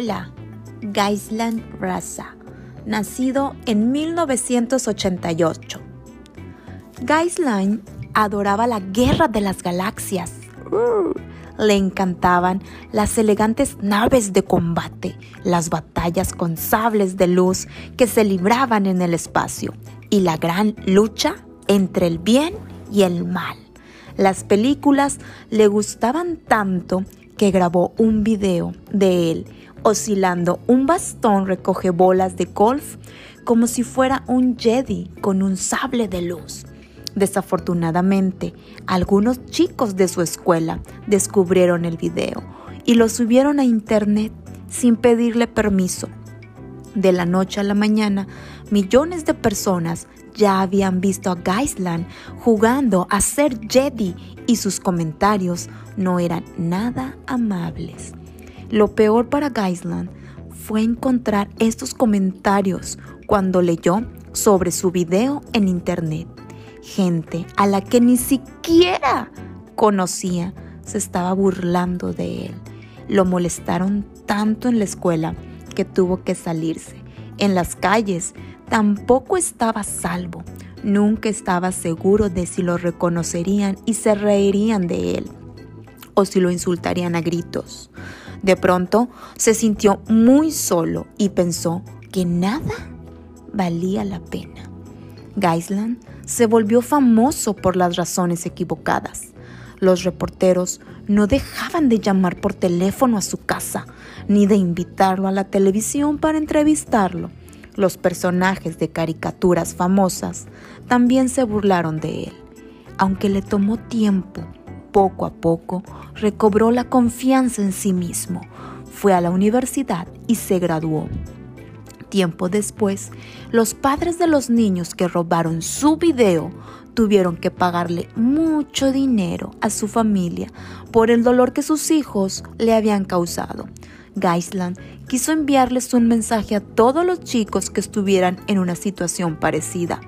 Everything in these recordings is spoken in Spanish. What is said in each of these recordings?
Hola, Gaislan Raza, nacido en 1988. Gaislan adoraba la guerra de las galaxias. Le encantaban las elegantes naves de combate, las batallas con sables de luz que se libraban en el espacio y la gran lucha entre el bien y el mal. Las películas le gustaban tanto que grabó un video de él oscilando un bastón recoge bolas de golf como si fuera un Jedi con un sable de luz. Desafortunadamente, algunos chicos de su escuela descubrieron el video y lo subieron a internet sin pedirle permiso. De la noche a la mañana, millones de personas ya habían visto a Geisland jugando a ser Jedi y sus comentarios no eran nada amables. Lo peor para Geisland fue encontrar estos comentarios cuando leyó sobre su video en internet. Gente a la que ni siquiera conocía se estaba burlando de él. Lo molestaron tanto en la escuela que tuvo que salirse. En las calles tampoco estaba salvo. Nunca estaba seguro de si lo reconocerían y se reirían de él o si lo insultarían a gritos. De pronto se sintió muy solo y pensó que nada valía la pena. Geisland se volvió famoso por las razones equivocadas. Los reporteros no dejaban de llamar por teléfono a su casa, ni de invitarlo a la televisión para entrevistarlo. Los personajes de caricaturas famosas también se burlaron de él. Aunque le tomó tiempo, poco a poco recobró la confianza en sí mismo, fue a la universidad y se graduó. Tiempo después, los padres de los niños que robaron su video tuvieron que pagarle mucho dinero a su familia por el dolor que sus hijos le habían causado. Geisland quiso enviarles un mensaje a todos los chicos que estuvieran en una situación parecida.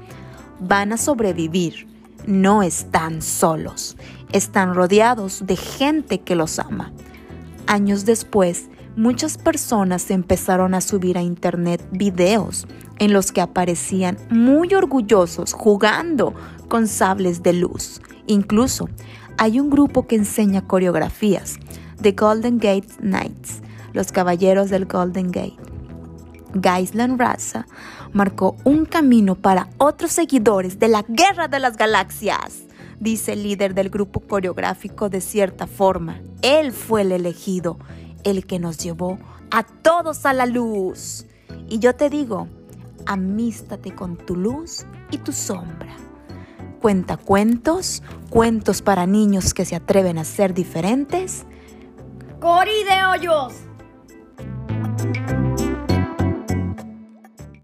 Van a sobrevivir, no están solos, están rodeados de gente que los ama. Años después, muchas personas empezaron a subir a internet videos en los que aparecían muy orgullosos jugando con sables de luz. Incluso hay un grupo que enseña coreografías, The Golden Gate Knights, los caballeros del Golden Gate. Geisland Raza marcó un camino para otros seguidores de la Guerra de las Galaxias, dice el líder del grupo coreográfico de cierta forma. Él fue el elegido, el que nos llevó a todos a la luz. Y yo te digo, amístate con tu luz y tu sombra. Cuenta cuentos, cuentos para niños que se atreven a ser diferentes. Cori de Hoyos.